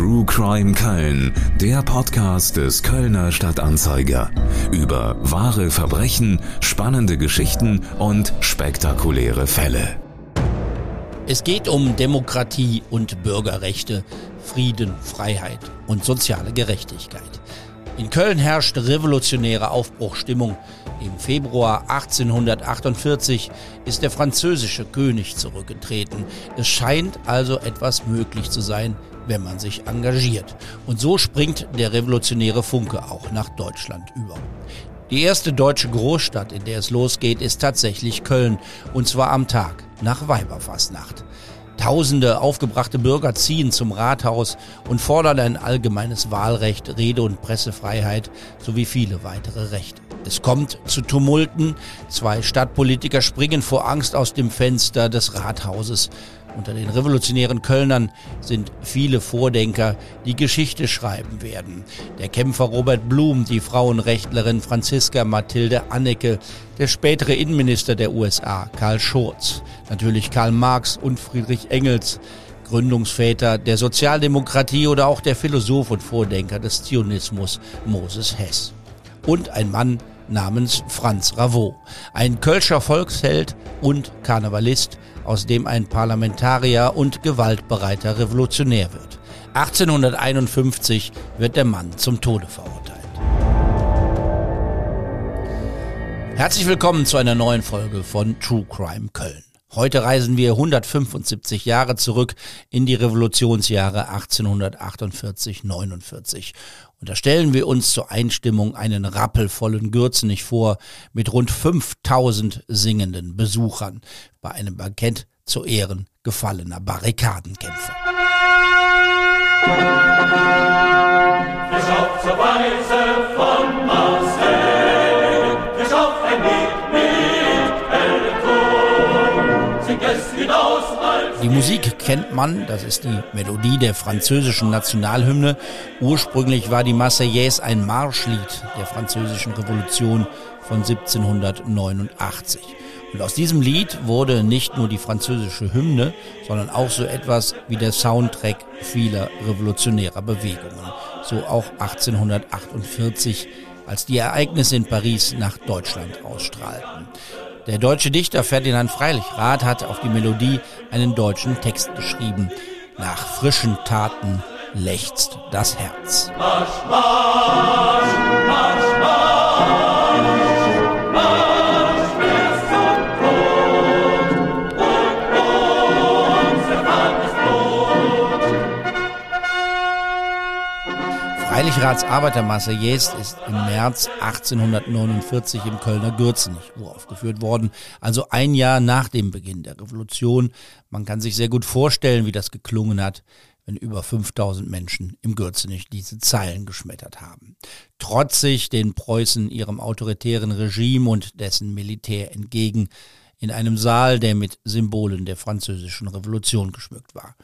True Crime Köln, der Podcast des Kölner Stadtanzeiger. Über wahre Verbrechen, spannende Geschichten und spektakuläre Fälle. Es geht um Demokratie und Bürgerrechte, Frieden, Freiheit und soziale Gerechtigkeit. In Köln herrscht revolutionäre Aufbruchstimmung. Im Februar 1848 ist der französische König zurückgetreten. Es scheint also etwas möglich zu sein, wenn man sich engagiert. Und so springt der revolutionäre Funke auch nach Deutschland über. Die erste deutsche Großstadt, in der es losgeht, ist tatsächlich Köln. Und zwar am Tag nach Weiberfastnacht. Tausende aufgebrachte Bürger ziehen zum Rathaus und fordern ein allgemeines Wahlrecht, Rede- und Pressefreiheit sowie viele weitere Rechte. Es kommt zu Tumulten. Zwei Stadtpolitiker springen vor Angst aus dem Fenster des Rathauses. Unter den revolutionären Kölnern sind viele Vordenker, die Geschichte schreiben werden. Der Kämpfer Robert Blum, die Frauenrechtlerin Franziska Mathilde Annecke, der spätere Innenminister der USA Karl Schurz, natürlich Karl Marx und Friedrich Engels, Gründungsväter der Sozialdemokratie oder auch der Philosoph und Vordenker des Zionismus Moses Hess. Und ein Mann namens Franz Ravot, ein Kölscher Volksheld und Karnevalist, aus dem ein Parlamentarier und gewaltbereiter Revolutionär wird. 1851 wird der Mann zum Tode verurteilt. Herzlich willkommen zu einer neuen Folge von True Crime Köln. Heute reisen wir 175 Jahre zurück in die Revolutionsjahre 1848-49. Und da stellen wir uns zur Einstimmung einen rappelvollen Gürzenich vor mit rund 5000 singenden Besuchern bei einem Bankett zu Ehren gefallener Barrikadenkämpfer. Marseille, Bischof ein Lied Die Musik kennt man, das ist die Melodie der französischen Nationalhymne. Ursprünglich war die Marseillaise ein Marschlied der französischen Revolution von 1789. Und aus diesem Lied wurde nicht nur die französische Hymne, sondern auch so etwas wie der Soundtrack vieler revolutionärer Bewegungen. So auch 1848, als die Ereignisse in Paris nach Deutschland ausstrahlten. Der deutsche Dichter Ferdinand Freilichrath hat auf die Melodie einen deutschen Text geschrieben. Nach frischen Taten lechzt das Herz. Marsch, Marsch, Marsch, Freilichraths Arbeitermarseillaise ist im März 1849 im Kölner Gürzenich uraufgeführt worden, also ein Jahr nach dem Beginn der Revolution. Man kann sich sehr gut vorstellen, wie das geklungen hat, wenn über 5000 Menschen im Gürzenich diese Zeilen geschmettert haben. Trotzig den Preußen ihrem autoritären Regime und dessen Militär entgegen, in einem Saal, der mit Symbolen der französischen Revolution geschmückt war.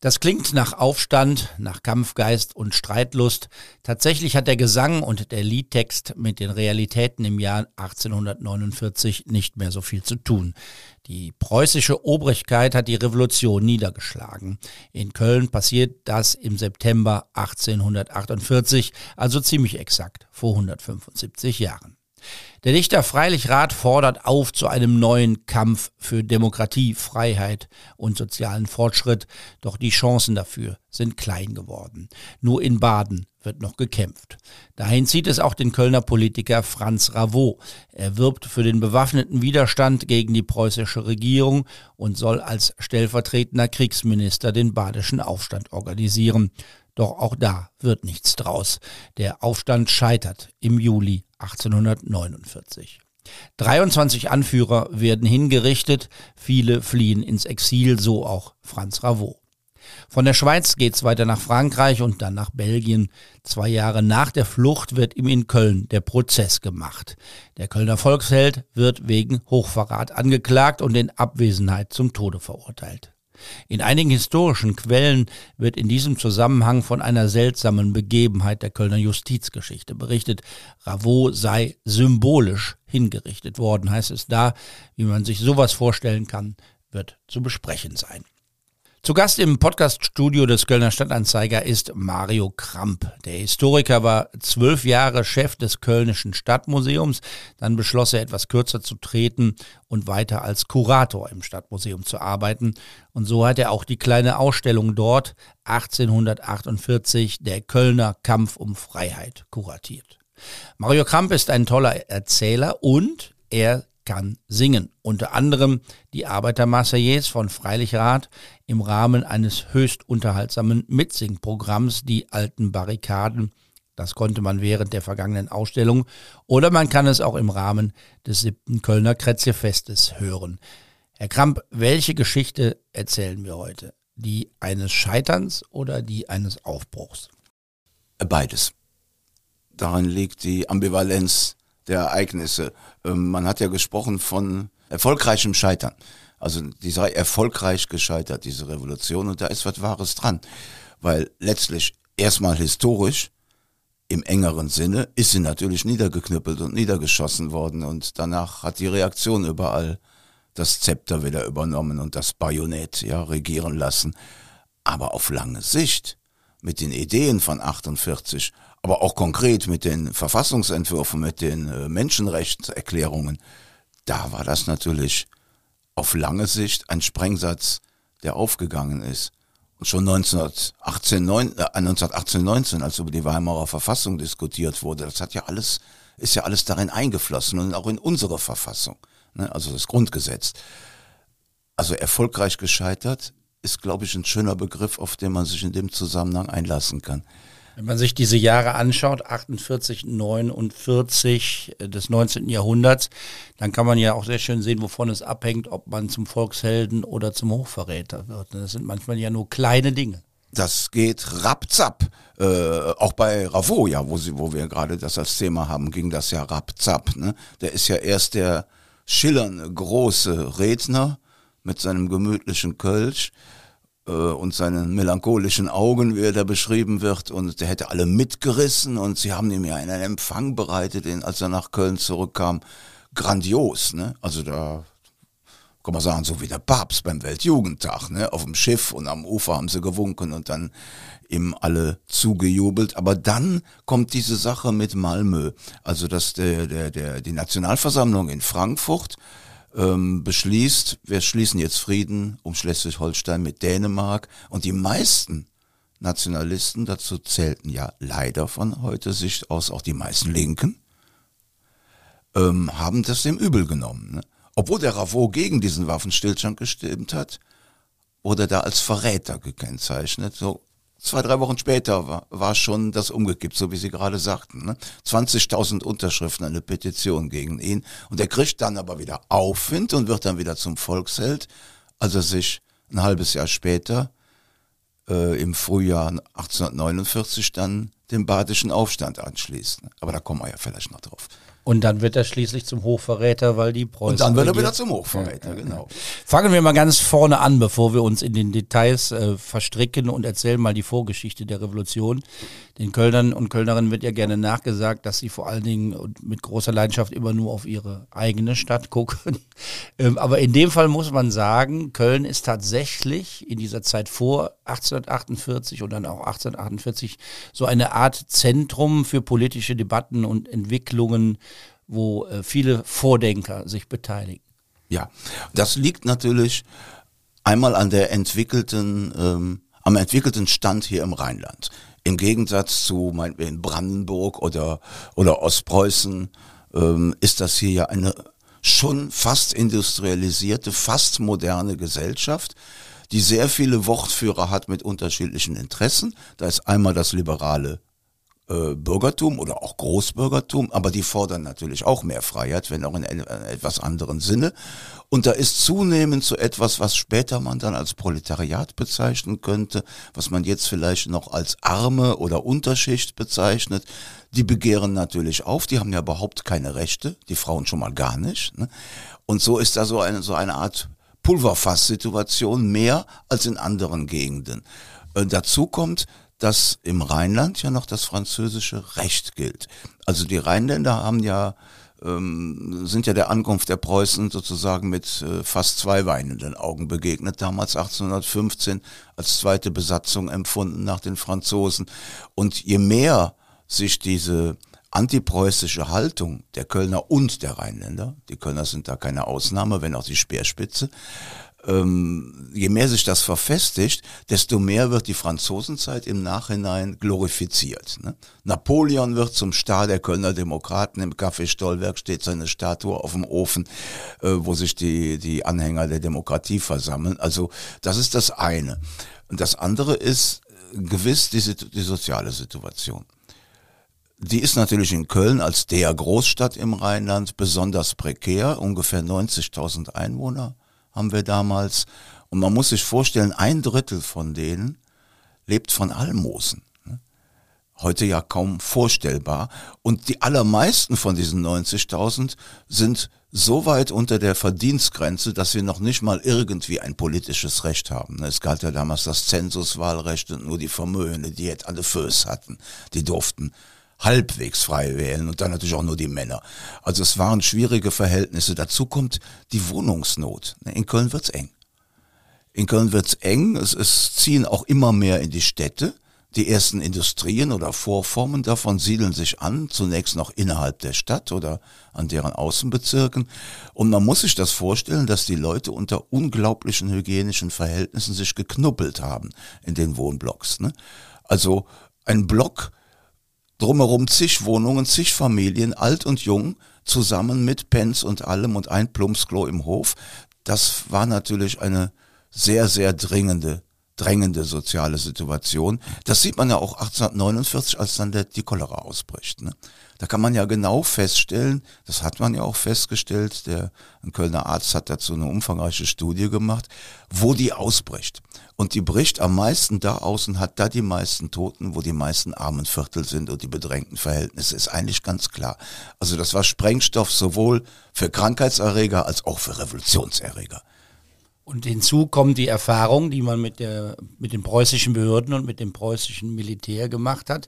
Das klingt nach Aufstand, nach Kampfgeist und Streitlust. Tatsächlich hat der Gesang und der Liedtext mit den Realitäten im Jahr 1849 nicht mehr so viel zu tun. Die preußische Obrigkeit hat die Revolution niedergeschlagen. In Köln passiert das im September 1848, also ziemlich exakt vor 175 Jahren. Der Dichter Freilichrath fordert auf zu einem neuen Kampf für Demokratie, Freiheit und sozialen Fortschritt, doch die Chancen dafür sind klein geworden. Nur in Baden wird noch gekämpft. Dahin zieht es auch den Kölner Politiker Franz Ravot. Er wirbt für den bewaffneten Widerstand gegen die preußische Regierung und soll als stellvertretender Kriegsminister den badischen Aufstand organisieren. Doch auch da wird nichts draus. Der Aufstand scheitert im Juli 1849. 23 Anführer werden hingerichtet, viele fliehen ins Exil, so auch Franz Ravot. Von der Schweiz geht's weiter nach Frankreich und dann nach Belgien. Zwei Jahre nach der Flucht wird ihm in Köln der Prozess gemacht. Der Kölner Volksheld wird wegen Hochverrat angeklagt und in Abwesenheit zum Tode verurteilt. In einigen historischen Quellen wird in diesem Zusammenhang von einer seltsamen Begebenheit der Kölner Justizgeschichte berichtet. Ravot sei symbolisch hingerichtet worden, heißt es da. Wie man sich sowas vorstellen kann, wird zu besprechen sein. Zu Gast im Podcaststudio des Kölner Stadtanzeiger ist Mario Kramp. Der Historiker war zwölf Jahre Chef des Kölnischen Stadtmuseums. Dann beschloss er etwas kürzer zu treten und weiter als Kurator im Stadtmuseum zu arbeiten. Und so hat er auch die kleine Ausstellung dort 1848, der Kölner Kampf um Freiheit, kuratiert. Mario Kramp ist ein toller Erzähler und er kann singen. Unter anderem die Arbeitermarseillaise von Freilichrath im Rahmen eines höchst unterhaltsamen Mitsingprogramms Die alten Barrikaden. Das konnte man während der vergangenen Ausstellung oder man kann es auch im Rahmen des siebten Kölner Kretzelfestes hören. Herr Kramp, welche Geschichte erzählen wir heute? Die eines Scheiterns oder die eines Aufbruchs? Beides. Darin liegt die Ambivalenz der Ereignisse. Ähm, man hat ja gesprochen von erfolgreichem Scheitern. Also die sei erfolgreich gescheitert, diese Revolution, und da ist was Wahres dran. Weil letztlich erstmal historisch, im engeren Sinne, ist sie natürlich niedergeknüppelt und niedergeschossen worden und danach hat die Reaktion überall das Zepter wieder übernommen und das Bajonett ja regieren lassen. Aber auf lange Sicht, mit den Ideen von 48 aber auch konkret mit den Verfassungsentwürfen, mit den äh, Menschenrechtserklärungen, da war das natürlich auf lange Sicht ein Sprengsatz, der aufgegangen ist. Und schon 1918, 9, äh, 1918, 19, als über die Weimarer Verfassung diskutiert wurde, das hat ja alles, ist ja alles darin eingeflossen und auch in unsere Verfassung, ne, also das Grundgesetz. Also erfolgreich gescheitert ist, glaube ich, ein schöner Begriff, auf den man sich in dem Zusammenhang einlassen kann. Wenn man sich diese Jahre anschaut, 48, 49 äh, des 19. Jahrhunderts, dann kann man ja auch sehr schön sehen, wovon es abhängt, ob man zum Volkshelden oder zum Hochverräter wird. Das sind manchmal ja nur kleine Dinge. Das geht rapzapp. Äh, auch bei Ravo, ja, wo, sie, wo wir gerade das als Thema haben, ging das ja rapzapp. Ne? Der ist ja erst der schillernde, große Redner mit seinem gemütlichen Kölsch und seinen melancholischen Augen, wie er da beschrieben wird. Und der hätte alle mitgerissen und sie haben ihm ja einen Empfang bereitet, als er nach Köln zurückkam. Grandios, ne? Also da kann man sagen, so wie der Papst beim Weltjugendtag, ne? Auf dem Schiff und am Ufer haben sie gewunken und dann ihm alle zugejubelt. Aber dann kommt diese Sache mit Malmö. Also dass der, der, der, die Nationalversammlung in Frankfurt ähm, beschließt, wir schließen jetzt Frieden um Schleswig-Holstein mit Dänemark und die meisten Nationalisten, dazu zählten ja leider von heute Sicht aus auch die meisten Linken, ähm, haben das dem übel genommen. Ne? Obwohl der Ravo gegen diesen Waffenstillstand gestimmt hat, wurde da als Verräter gekennzeichnet. So zwei, drei Wochen später war, war schon das umgekippt, so wie Sie gerade sagten. Ne? 20.000 Unterschriften, eine Petition gegen ihn. Und er kriegt dann aber wieder Aufwind und wird dann wieder zum Volksheld, als er sich ein halbes Jahr später, äh, im Frühjahr 1849, dann dem badischen Aufstand anschließt. Aber da kommen wir ja vielleicht noch drauf. Und dann wird er schließlich zum Hochverräter, weil die Preußen. Und dann wird er wieder zum Hochverräter, ja, genau. Fangen wir mal ganz vorne an, bevor wir uns in den Details äh, verstricken und erzählen mal die Vorgeschichte der Revolution. Den Kölnern und Kölnerinnen wird ja gerne nachgesagt, dass sie vor allen Dingen mit großer Leidenschaft immer nur auf ihre eigene Stadt gucken. ähm, aber in dem Fall muss man sagen, Köln ist tatsächlich in dieser Zeit vor 1848 und dann auch 1848 so eine Art Zentrum für politische Debatten und Entwicklungen wo äh, viele Vordenker sich beteiligen. Ja, das liegt natürlich einmal an der entwickelten, ähm, am entwickelten Stand hier im Rheinland. Im Gegensatz zu meinetwegen Brandenburg oder, oder Ostpreußen ähm, ist das hier ja eine schon fast industrialisierte, fast moderne Gesellschaft, die sehr viele Wortführer hat mit unterschiedlichen Interessen. Da ist einmal das liberale äh, Bürgertum oder auch Großbürgertum, aber die fordern natürlich auch mehr Freiheit, wenn auch in etwas anderen Sinne. Und da ist zunehmend so etwas, was später man dann als Proletariat bezeichnen könnte, was man jetzt vielleicht noch als arme oder Unterschicht bezeichnet. Die begehren natürlich auf, die haben ja überhaupt keine Rechte, die Frauen schon mal gar nicht. Ne? Und so ist da so eine, so eine Art Pulverfass-Situation mehr als in anderen Gegenden. Äh, dazu kommt, dass im Rheinland ja noch das französische Recht gilt. Also die Rheinländer haben ja ähm, sind ja der Ankunft der Preußen sozusagen mit äh, fast zwei weinenden Augen begegnet, damals 1815 als zweite Besatzung empfunden nach den Franzosen. Und je mehr sich diese antipreußische Haltung der Kölner und der Rheinländer, die Kölner sind da keine Ausnahme, wenn auch die Speerspitze, ähm, je mehr sich das verfestigt, desto mehr wird die Franzosenzeit im Nachhinein glorifiziert. Ne? Napoleon wird zum Star der Kölner Demokraten. Im Café Stollwerk steht seine Statue auf dem Ofen, äh, wo sich die, die Anhänger der Demokratie versammeln. Also das ist das eine. Und das andere ist äh, gewiss die, die soziale Situation. Die ist natürlich in Köln als der Großstadt im Rheinland besonders prekär, ungefähr 90.000 Einwohner haben wir damals. Und man muss sich vorstellen, ein Drittel von denen lebt von Almosen. Ne? Heute ja kaum vorstellbar. Und die allermeisten von diesen 90.000 sind so weit unter der Verdienstgrenze, dass sie noch nicht mal irgendwie ein politisches Recht haben. Ne? Es galt ja damals das Zensuswahlrecht und nur die Vermögende, die jetzt alle Föß hatten, die durften halbwegs frei wählen und dann natürlich auch nur die Männer. Also es waren schwierige Verhältnisse. Dazu kommt die Wohnungsnot. In Köln wird's eng. In Köln wird's eng. Es, ziehen auch immer mehr in die Städte. Die ersten Industrien oder Vorformen davon siedeln sich an, zunächst noch innerhalb der Stadt oder an deren Außenbezirken. Und man muss sich das vorstellen, dass die Leute unter unglaublichen hygienischen Verhältnissen sich geknuppelt haben in den Wohnblocks. Ne? Also ein Block Drumherum zig Wohnungen, zig Familien, alt und jung, zusammen mit Pens und allem und ein Plumpsklo im Hof. Das war natürlich eine sehr, sehr dringende, drängende soziale Situation. Das sieht man ja auch 1849, als dann der, die Cholera ausbricht. Ne? Da kann man ja genau feststellen, das hat man ja auch festgestellt, der ein Kölner Arzt hat dazu eine umfangreiche Studie gemacht, wo die ausbricht. Und die bricht am meisten da aus und hat da die meisten Toten, wo die meisten armen Viertel sind und die bedrängten Verhältnisse, ist eigentlich ganz klar. Also das war Sprengstoff sowohl für Krankheitserreger als auch für Revolutionserreger. Und hinzu kommt die Erfahrung, die man mit, der, mit den preußischen Behörden und mit dem preußischen Militär gemacht hat.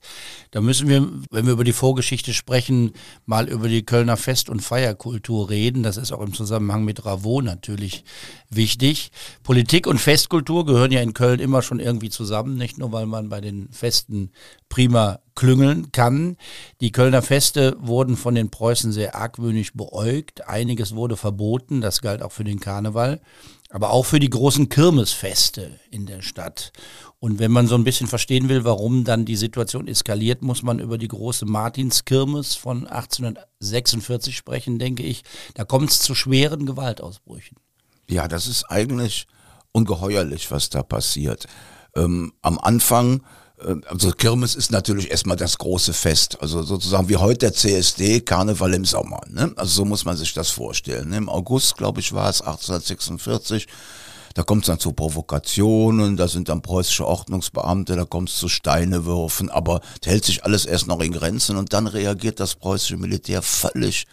Da müssen wir, wenn wir über die Vorgeschichte sprechen, mal über die Kölner Fest- und Feierkultur reden. Das ist auch im Zusammenhang mit Ravo natürlich wichtig. Politik und Festkultur gehören ja in Köln immer schon irgendwie zusammen, nicht nur weil man bei den Festen prima klüngeln kann. Die Kölner Feste wurden von den Preußen sehr argwöhnisch beäugt. Einiges wurde verboten, das galt auch für den Karneval aber auch für die großen Kirmesfeste in der Stadt. Und wenn man so ein bisschen verstehen will, warum dann die Situation eskaliert, muss man über die große Martinskirmes von 1846 sprechen, denke ich. Da kommt es zu schweren Gewaltausbrüchen. Ja, das ist eigentlich ungeheuerlich, was da passiert. Ähm, am Anfang also Kirmes ist natürlich erstmal das große Fest. Also sozusagen wie heute der CSD, Karneval im Sommer. Ne? Also so muss man sich das vorstellen. Im August, glaube ich, war es 1846. Da kommt es dann zu Provokationen, da sind dann preußische Ordnungsbeamte, da kommt es zu Steinewürfen, aber hält sich alles erst noch in Grenzen und dann reagiert das preußische Militär völlig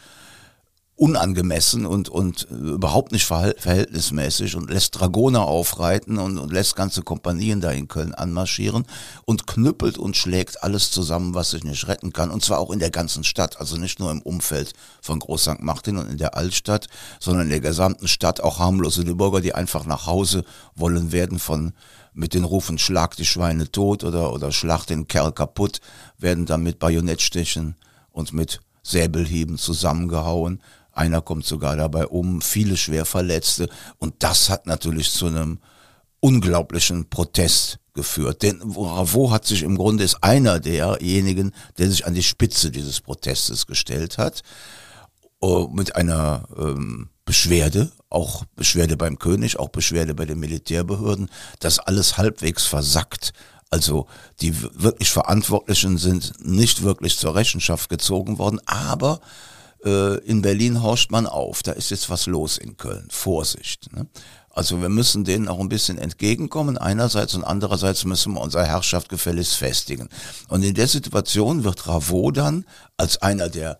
unangemessen und, und überhaupt nicht verhältnismäßig und lässt Dragoner aufreiten und, und lässt ganze Kompanien da in Köln anmarschieren und knüppelt und schlägt alles zusammen, was sich nicht retten kann. Und zwar auch in der ganzen Stadt, also nicht nur im Umfeld von Groß St. Martin und in der Altstadt, sondern in der gesamten Stadt auch harmlose Bürger, die einfach nach Hause wollen, werden von mit den Rufen Schlag die Schweine tot oder, oder Schlag den Kerl kaputt, werden dann mit Bajonettstichen und mit Säbelhieben zusammengehauen. Einer kommt sogar dabei um, viele schwer Verletzte. Und das hat natürlich zu einem unglaublichen Protest geführt. Denn Ravo hat sich im Grunde ist einer derjenigen, der sich an die Spitze dieses Protestes gestellt hat, uh, mit einer ähm, Beschwerde, auch Beschwerde beim König, auch Beschwerde bei den Militärbehörden, das alles halbwegs versackt. Also die wirklich Verantwortlichen sind nicht wirklich zur Rechenschaft gezogen worden, aber äh, in Berlin horcht man auf, da ist jetzt was los in Köln. Vorsicht. Ne? Also wir müssen denen auch ein bisschen entgegenkommen einerseits und andererseits müssen wir unsere Herrschaft gefälligst festigen. Und in der Situation wird Ravo dann als einer der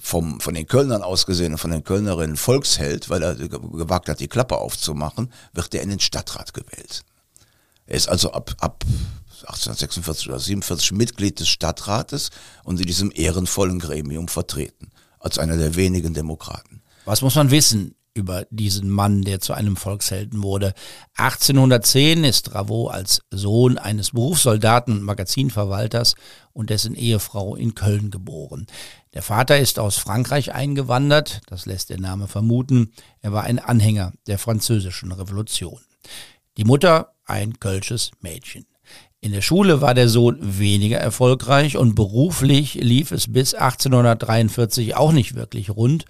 vom, von den Kölnern aus gesehen und von den Kölnerinnen Volksheld, weil er gewagt hat, die Klappe aufzumachen, wird er in den Stadtrat gewählt. Er ist also ab, ab 1846 oder 47 Mitglied des Stadtrates und in diesem ehrenvollen Gremium vertreten. als einer der wenigen Demokraten. Was muss man wissen über diesen Mann, der zu einem Volkshelden wurde? 1810 ist Ravo als Sohn eines Berufssoldaten und Magazinverwalters und dessen Ehefrau in Köln geboren. Der Vater ist aus Frankreich eingewandert, das lässt der Name vermuten. Er war ein Anhänger der französischen Revolution. Die Mutter ein kölsches Mädchen. In der Schule war der Sohn weniger erfolgreich und beruflich lief es bis 1843 auch nicht wirklich rund.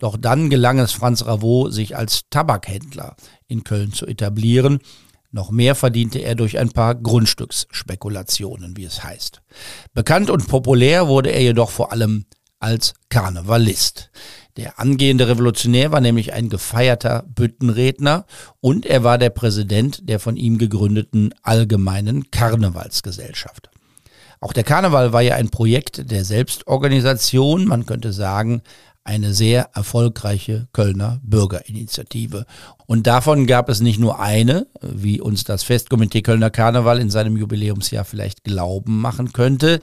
Doch dann gelang es Franz Ravot, sich als Tabakhändler in Köln zu etablieren. Noch mehr verdiente er durch ein paar Grundstücksspekulationen, wie es heißt. Bekannt und populär wurde er jedoch vor allem als Karnevalist. Der angehende Revolutionär war nämlich ein gefeierter Büttenredner und er war der Präsident der von ihm gegründeten Allgemeinen Karnevalsgesellschaft. Auch der Karneval war ja ein Projekt der Selbstorganisation, man könnte sagen, eine sehr erfolgreiche Kölner Bürgerinitiative. Und davon gab es nicht nur eine, wie uns das Festkomitee Kölner Karneval in seinem Jubiläumsjahr vielleicht glauben machen könnte.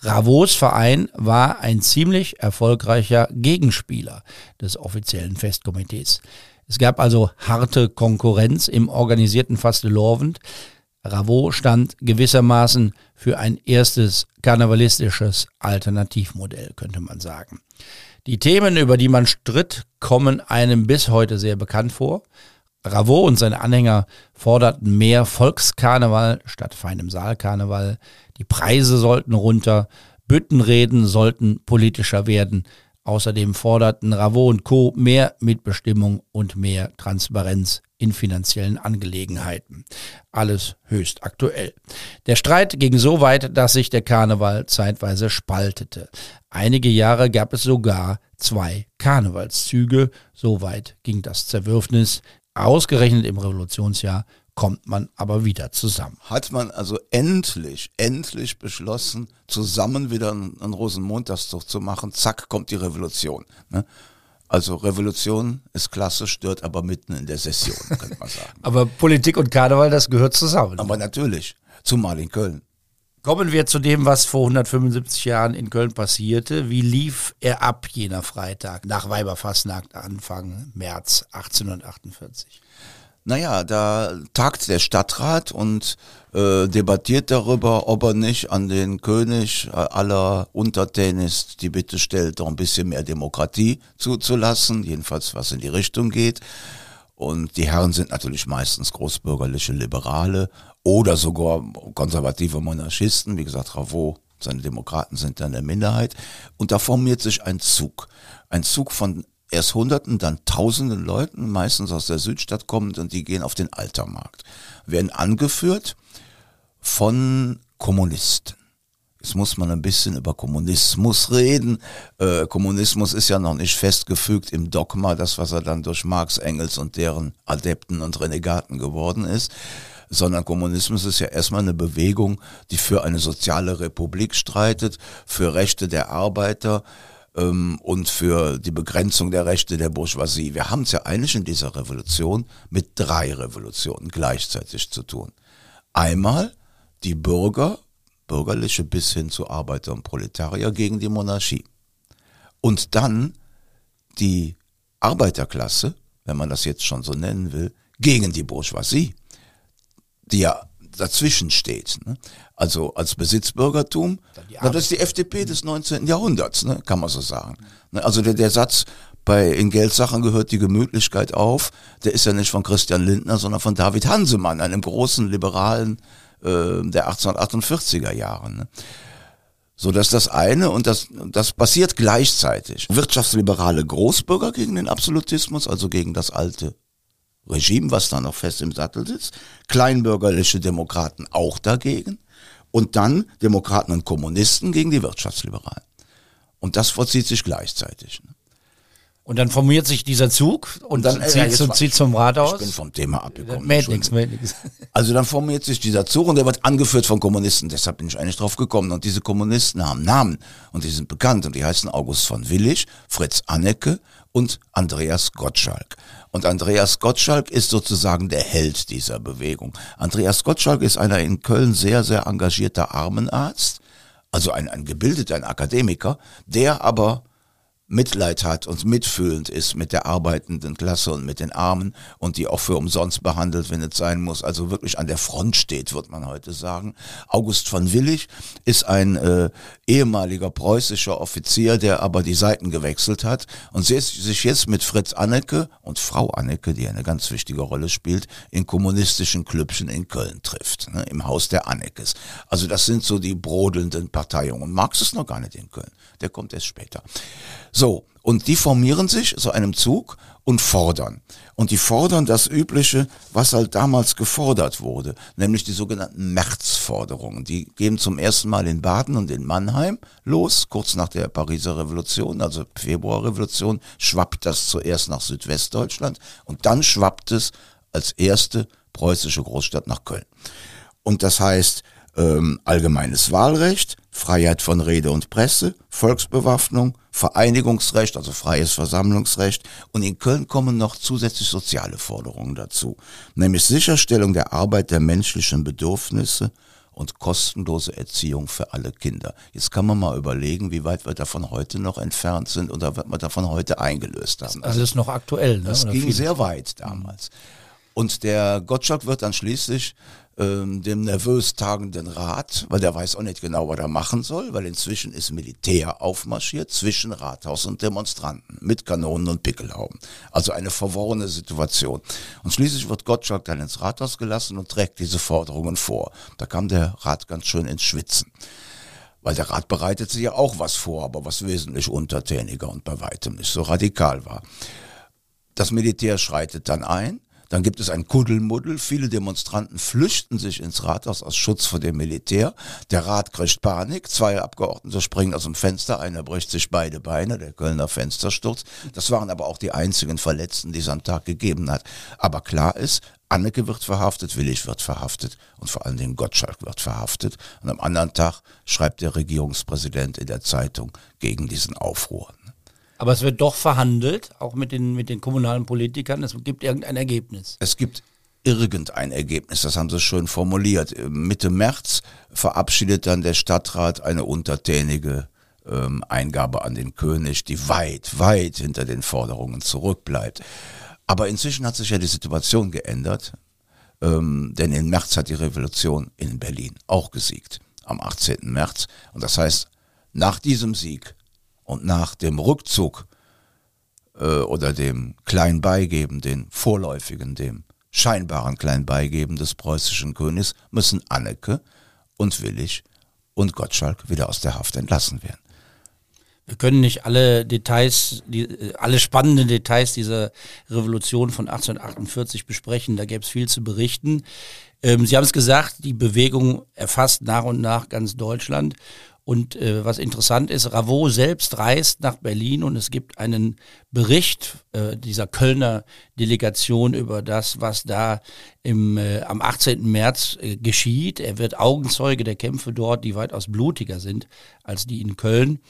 Ravos Verein war ein ziemlich erfolgreicher Gegenspieler des offiziellen Festkomitees. Es gab also harte Konkurrenz im organisierten Fastelovend. Ravo stand gewissermaßen für ein erstes karnevalistisches Alternativmodell, könnte man sagen. Die Themen, über die man stritt, kommen einem bis heute sehr bekannt vor. Ravo und seine Anhänger forderten mehr Volkskarneval statt feinem Saalkarneval. Die Preise sollten runter, Büttenreden sollten politischer werden. Außerdem forderten Ravo und Co. mehr Mitbestimmung und mehr Transparenz in finanziellen Angelegenheiten. Alles höchst aktuell. Der Streit ging so weit, dass sich der Karneval zeitweise spaltete. Einige Jahre gab es sogar zwei Karnevalszüge. So weit ging das Zerwürfnis. Ausgerechnet im Revolutionsjahr kommt man aber wieder zusammen. Hat man also endlich, endlich beschlossen, zusammen wieder einen, Rosenmontagszug zu machen. Zack, kommt die Revolution. Ne? Also Revolution ist klasse, stört aber mitten in der Session, könnte man sagen. aber Politik und Karneval, das gehört zusammen. Aber natürlich, zumal in Köln. Kommen wir zu dem, was vor 175 Jahren in Köln passierte. Wie lief er ab jener Freitag nach Weiberfassnacht Anfang März 1848? Naja, da tagt der Stadtrat und äh, debattiert darüber, ob er nicht an den König äh, aller Untertänis die Bitte stellt, doch ein bisschen mehr Demokratie zuzulassen, jedenfalls was in die Richtung geht. Und die Herren sind natürlich meistens großbürgerliche Liberale oder sogar konservative Monarchisten. Wie gesagt, Ravo, seine Demokraten sind dann der Minderheit. Und da formiert sich ein Zug. Ein Zug von erst Hunderten, dann Tausenden Leuten, meistens aus der Südstadt kommend, und die gehen auf den Altermarkt. Werden angeführt von Kommunisten. Jetzt muss man ein bisschen über Kommunismus reden. Äh, Kommunismus ist ja noch nicht festgefügt im Dogma, das, was er dann durch Marx, Engels und deren Adepten und Renegaten geworden ist, sondern Kommunismus ist ja erstmal eine Bewegung, die für eine soziale Republik streitet, für Rechte der Arbeiter, ähm, und für die Begrenzung der Rechte der Bourgeoisie. Wir haben es ja eigentlich in dieser Revolution mit drei Revolutionen gleichzeitig zu tun. Einmal die Bürger, bürgerliche bis hin zu Arbeiter und Proletarier gegen die Monarchie. Und dann die Arbeiterklasse, wenn man das jetzt schon so nennen will, gegen die Bourgeoisie, die ja dazwischen steht. Ne? Also als Besitzbürgertum, na, das ist die FDP des 19. Jahrhunderts, ne? kann man so sagen. Ne? Also der, der Satz, bei in Geldsachen gehört die Gemütlichkeit auf, der ist ja nicht von Christian Lindner, sondern von David Hansemann, einem großen Liberalen äh, der 1848er Jahre. Ne? So dass das eine und das, das passiert gleichzeitig. Wirtschaftsliberale Großbürger gegen den Absolutismus, also gegen das alte Regime, was da noch fest im Sattel sitzt, kleinbürgerliche Demokraten auch dagegen und dann Demokraten und Kommunisten gegen die Wirtschaftsliberalen. Und das vollzieht sich gleichzeitig. Ne? Und dann formiert sich dieser Zug und dann zieht, ja, zum, zieht zum Rathaus. Ich bin vom Thema abgekommen. Mäht nix, mäht nix. Also dann formiert sich dieser Zug und der wird angeführt von Kommunisten. Deshalb bin ich eigentlich drauf gekommen. Und diese Kommunisten haben Namen und die sind bekannt und die heißen August von Willig, Fritz Annecke und Andreas Gottschalk. Und Andreas Gottschalk ist sozusagen der Held dieser Bewegung. Andreas Gottschalk ist einer in Köln sehr, sehr engagierter Armenarzt, also ein, ein gebildeter, ein Akademiker, der aber Mitleid hat und mitfühlend ist mit der arbeitenden Klasse und mit den Armen und die auch für umsonst behandelt, wenn es sein muss, also wirklich an der Front steht, wird man heute sagen. August von Willig ist ein äh, ehemaliger preußischer Offizier, der aber die Seiten gewechselt hat und sich jetzt mit Fritz Annecke und Frau Annecke, die eine ganz wichtige Rolle spielt, in kommunistischen Klüppchen in Köln trifft, ne, im Haus der Anneckes. Also das sind so die brodelnden Parteiungen. Und Marx ist noch gar nicht in Köln, der kommt erst später. So, und die formieren sich so einem Zug und fordern. Und die fordern das Übliche, was halt damals gefordert wurde, nämlich die sogenannten Märzforderungen. Die gehen zum ersten Mal in Baden und in Mannheim los, kurz nach der Pariser Revolution, also Februarrevolution, schwappt das zuerst nach Südwestdeutschland und dann schwappt es als erste preußische Großstadt nach Köln. Und das heißt, ähm, allgemeines Wahlrecht, Freiheit von Rede und Presse, Volksbewaffnung, Vereinigungsrecht, also freies Versammlungsrecht und in Köln kommen noch zusätzlich soziale Forderungen dazu, nämlich Sicherstellung der Arbeit der menschlichen Bedürfnisse und kostenlose Erziehung für alle Kinder. Jetzt kann man mal überlegen, wie weit wir davon heute noch entfernt sind oder was wir davon heute eingelöst haben. Also das ist noch aktuell. Ne? Das ging sehr weit damals. Und der Gottschalk wird dann schließlich ähm, dem nervös tagenden Rat, weil der weiß auch nicht genau, was er machen soll, weil inzwischen ist Militär aufmarschiert zwischen Rathaus und Demonstranten mit Kanonen und Pickelhauben. Also eine verworrene Situation. Und schließlich wird Gottschalk dann ins Rathaus gelassen und trägt diese Forderungen vor. Da kam der Rat ganz schön ins Schwitzen. Weil der Rat bereitet sich ja auch was vor, aber was wesentlich untertäniger und bei weitem nicht so radikal war. Das Militär schreitet dann ein dann gibt es ein Kuddelmuddel. Viele Demonstranten flüchten sich ins Rathaus aus Schutz vor dem Militär. Der Rat kriegt Panik. Zwei Abgeordnete springen aus dem Fenster. Einer bricht sich beide Beine. Der Kölner Fenstersturz. Das waren aber auch die einzigen Verletzten, die es am Tag gegeben hat. Aber klar ist, Anneke wird verhaftet, Willig wird verhaftet und vor allen Dingen Gottschalk wird verhaftet. Und am anderen Tag schreibt der Regierungspräsident in der Zeitung gegen diesen Aufruhr. Aber es wird doch verhandelt, auch mit den, mit den kommunalen Politikern. Es gibt irgendein Ergebnis. Es gibt irgendein Ergebnis, das haben sie schön formuliert. Mitte März verabschiedet dann der Stadtrat eine untertänige ähm, Eingabe an den König, die weit, weit hinter den Forderungen zurückbleibt. Aber inzwischen hat sich ja die Situation geändert, ähm, denn im März hat die Revolution in Berlin auch gesiegt, am 18. März. Und das heißt, nach diesem Sieg und nach dem Rückzug äh, oder dem Kleinbeigeben, den vorläufigen, dem scheinbaren Kleinbeigeben des preußischen Königs, müssen Anneke und Willig und Gottschalk wieder aus der Haft entlassen werden. Wir können nicht alle Details, die, alle spannenden Details dieser Revolution von 1848 besprechen. Da gäbe es viel zu berichten. Ähm, Sie haben es gesagt, die Bewegung erfasst nach und nach ganz Deutschland. Und äh, was interessant ist, Ravo selbst reist nach Berlin und es gibt einen Bericht äh, dieser Kölner Delegation über das, was da im, äh, am 18. März äh, geschieht. Er wird Augenzeuge der Kämpfe dort, die weitaus blutiger sind als die in Köln.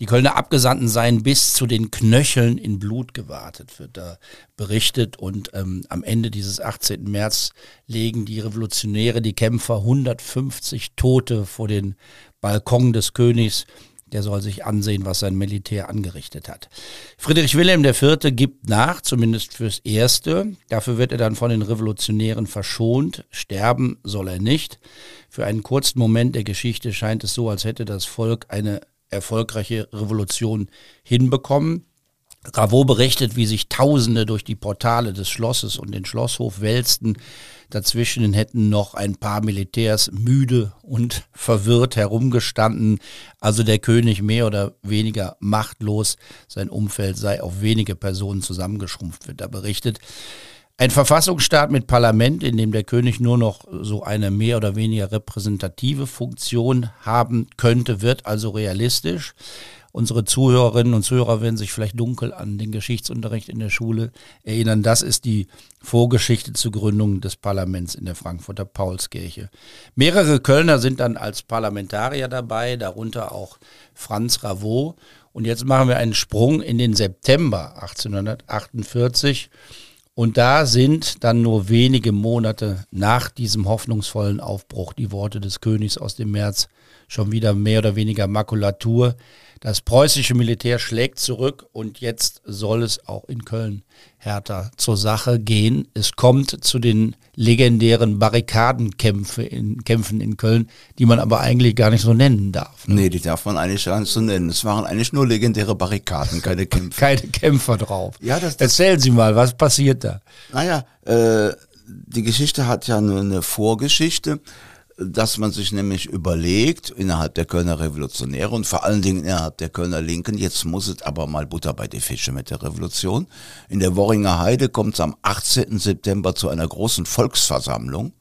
Die Kölner Abgesandten seien bis zu den Knöcheln in Blut gewartet, wird da berichtet. Und ähm, am Ende dieses 18. März legen die Revolutionäre, die Kämpfer 150 Tote vor den Balkon des Königs. Der soll sich ansehen, was sein Militär angerichtet hat. Friedrich Wilhelm IV. gibt nach, zumindest fürs Erste. Dafür wird er dann von den Revolutionären verschont. Sterben soll er nicht. Für einen kurzen Moment der Geschichte scheint es so, als hätte das Volk eine erfolgreiche Revolution hinbekommen. Ravo berichtet, wie sich Tausende durch die Portale des Schlosses und den Schlosshof wälzten. Dazwischen hätten noch ein paar Militärs müde und verwirrt herumgestanden. Also der König mehr oder weniger machtlos. Sein Umfeld sei auf wenige Personen zusammengeschrumpft, wird da berichtet. Ein Verfassungsstaat mit Parlament, in dem der König nur noch so eine mehr oder weniger repräsentative Funktion haben könnte, wird also realistisch. Unsere Zuhörerinnen und Zuhörer werden sich vielleicht dunkel an den Geschichtsunterricht in der Schule erinnern. Das ist die Vorgeschichte zur Gründung des Parlaments in der Frankfurter Paulskirche. Mehrere Kölner sind dann als Parlamentarier dabei, darunter auch Franz Ravot. Und jetzt machen wir einen Sprung in den September 1848. Und da sind dann nur wenige Monate nach diesem hoffnungsvollen Aufbruch die Worte des Königs aus dem März schon wieder mehr oder weniger Makulatur. Das preußische Militär schlägt zurück und jetzt soll es auch in Köln härter zur Sache gehen. Es kommt zu den legendären Barrikadenkämpfen in, Kämpfen in Köln, die man aber eigentlich gar nicht so nennen darf. Ne? Nee, die darf man eigentlich gar nicht so nennen. Es waren eigentlich nur legendäre Barrikaden, keine Kämpfe. keine Kämpfer drauf. Ja, das, das Erzählen Sie mal, was passiert da? Naja, äh, die Geschichte hat ja nur eine Vorgeschichte dass man sich nämlich überlegt, innerhalb der Kölner Revolutionäre und vor allen Dingen innerhalb der Kölner Linken, jetzt muss es aber mal Butter bei die Fische mit der Revolution. In der Worringer Heide kommt es am 18. September zu einer großen Volksversammlung.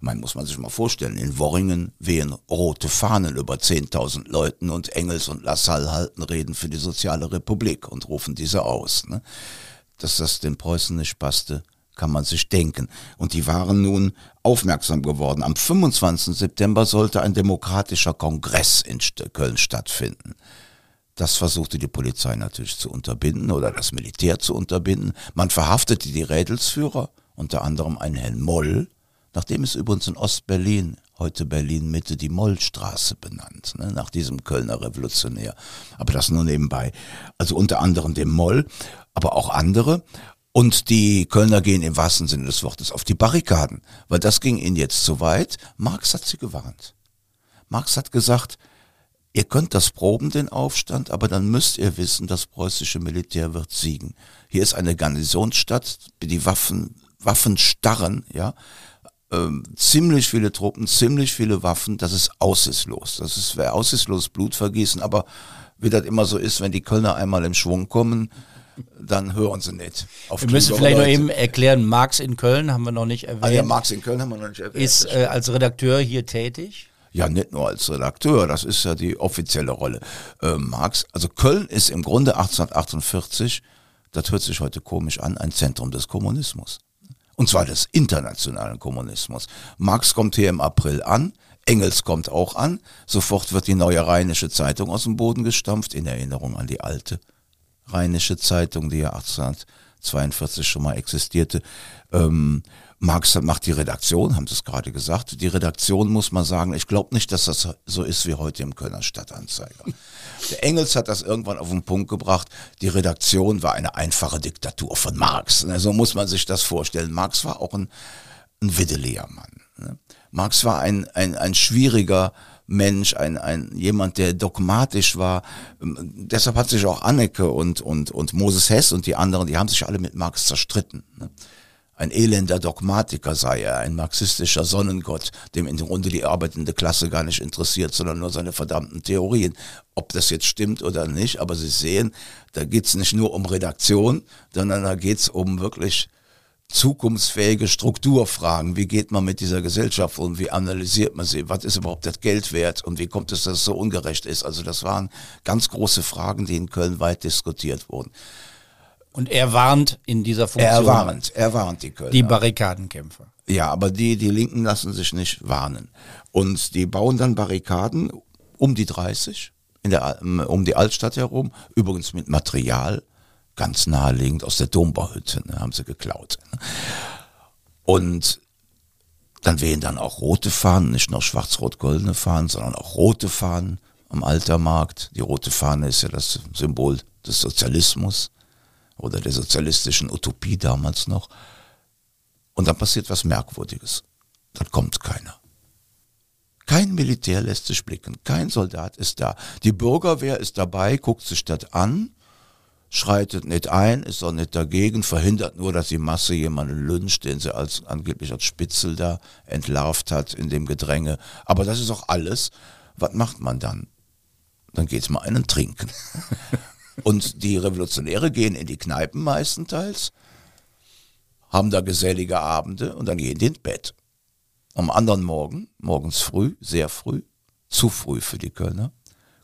Man muss man sich mal vorstellen, in Worringen wehen rote Fahnen über 10.000 Leuten und Engels und Lassalle halten Reden für die soziale Republik und rufen diese aus. Ne? Dass das den Preußen nicht passte, kann man sich denken. Und die waren nun aufmerksam geworden. Am 25. September sollte ein demokratischer Kongress in Köln stattfinden. Das versuchte die Polizei natürlich zu unterbinden oder das Militär zu unterbinden. Man verhaftete die Rädelsführer, unter anderem einen Herrn Moll, nachdem es übrigens in Ostberlin, heute Berlin Mitte, die Mollstraße benannt, ne, nach diesem Kölner Revolutionär. Aber das nur nebenbei. Also unter anderem dem Moll, aber auch andere. Und die Kölner gehen im wahrsten Sinne des Wortes auf die Barrikaden, weil das ging ihnen jetzt zu weit. Marx hat sie gewarnt. Marx hat gesagt, ihr könnt das proben, den Aufstand, aber dann müsst ihr wissen, das preußische Militär wird siegen. Hier ist eine Garnisonsstadt, die Waffen, Waffen starren, ja. Ähm, ziemlich viele Truppen, ziemlich viele Waffen, das ist aussichtslos. Das ist aussichtslos Blutvergießen, aber wie das immer so ist, wenn die Kölner einmal im Schwung kommen, dann hören sie nicht. wir müssen vielleicht noch eben erklären, Marx in Köln haben wir noch nicht erwähnt. Ah ja, Marx in Köln haben wir noch nicht erwähnt. Ist äh, als Redakteur hier tätig? Ja, nicht nur als Redakteur, das ist ja die offizielle Rolle. Äh, Marx, also Köln ist im Grunde 1848, das hört sich heute komisch an, ein Zentrum des Kommunismus. Und zwar des internationalen Kommunismus. Marx kommt hier im April an, Engels kommt auch an, sofort wird die neue Rheinische Zeitung aus dem Boden gestampft, in Erinnerung an die alte. Rheinische Zeitung, die ja 1842 schon mal existierte. Ähm, Marx macht die Redaktion, haben Sie es gerade gesagt. Die Redaktion muss man sagen, ich glaube nicht, dass das so ist wie heute im Kölner Stadtanzeiger. Der Engels hat das irgendwann auf den Punkt gebracht. Die Redaktion war eine einfache Diktatur von Marx. Ne, so muss man sich das vorstellen. Marx war auch ein, ein widdeliger Mann. Ne? Marx war ein, ein, ein schwieriger Mensch, ein, ein jemand, der dogmatisch war. Ähm, deshalb hat sich auch Anneke und, und, und Moses Hess und die anderen, die haben sich alle mit Marx zerstritten. Ne? Ein elender Dogmatiker sei er, ein marxistischer Sonnengott, dem im Grunde die arbeitende Klasse gar nicht interessiert, sondern nur seine verdammten Theorien. Ob das jetzt stimmt oder nicht, aber Sie sehen, da geht's nicht nur um Redaktion, sondern da geht's um wirklich zukunftsfähige Strukturfragen. Wie geht man mit dieser Gesellschaft um? Wie analysiert man sie? Was ist überhaupt das Geld wert? Und wie kommt es, dass es so ungerecht ist? Also das waren ganz große Fragen, die in Köln weit diskutiert wurden. Und er warnt in dieser Funktion. Er warnt, er warnt die Kölner. Die Barrikadenkämpfer. Ja, aber die, die Linken lassen sich nicht warnen. Und die bauen dann Barrikaden um die 30, in der, um die Altstadt herum, übrigens mit Material, ganz naheliegend aus der Dombauhütte, ne, haben sie geklaut. Und dann wehen dann auch rote Fahnen, nicht nur schwarz-rot-goldene Fahnen, sondern auch rote Fahnen am Altermarkt. Die rote Fahne ist ja das Symbol des Sozialismus oder der sozialistischen Utopie damals noch. Und dann passiert was Merkwürdiges. Dann kommt keiner. Kein Militär lässt sich blicken, kein Soldat ist da. Die Bürgerwehr ist dabei, guckt sich das an schreitet nicht ein, ist auch nicht dagegen, verhindert nur, dass die Masse jemanden lyncht, den sie als angeblich als Spitzel da entlarvt hat in dem Gedränge. Aber das ist auch alles. Was macht man dann? Dann geht's mal einen trinken. Und die Revolutionäre gehen in die Kneipen meistenteils, haben da gesellige Abende und dann gehen die ins Bett. Am anderen Morgen, morgens früh, sehr früh, zu früh für die Kölner,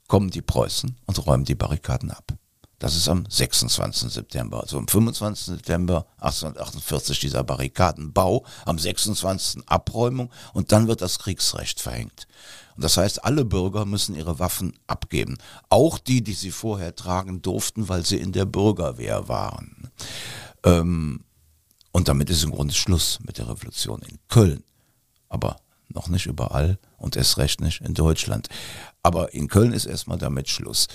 kommen die Preußen und räumen die Barrikaden ab. Das ist am 26. September. Also am 25. September 1848 dieser Barrikadenbau, am 26. Abräumung und dann wird das Kriegsrecht verhängt. Und das heißt, alle Bürger müssen ihre Waffen abgeben. Auch die, die sie vorher tragen durften, weil sie in der Bürgerwehr waren. Ähm, Und damit ist im Grunde Schluss mit der Revolution in Köln. Aber noch nicht überall und erst recht nicht in Deutschland. Aber in Köln ist erstmal damit Schluss.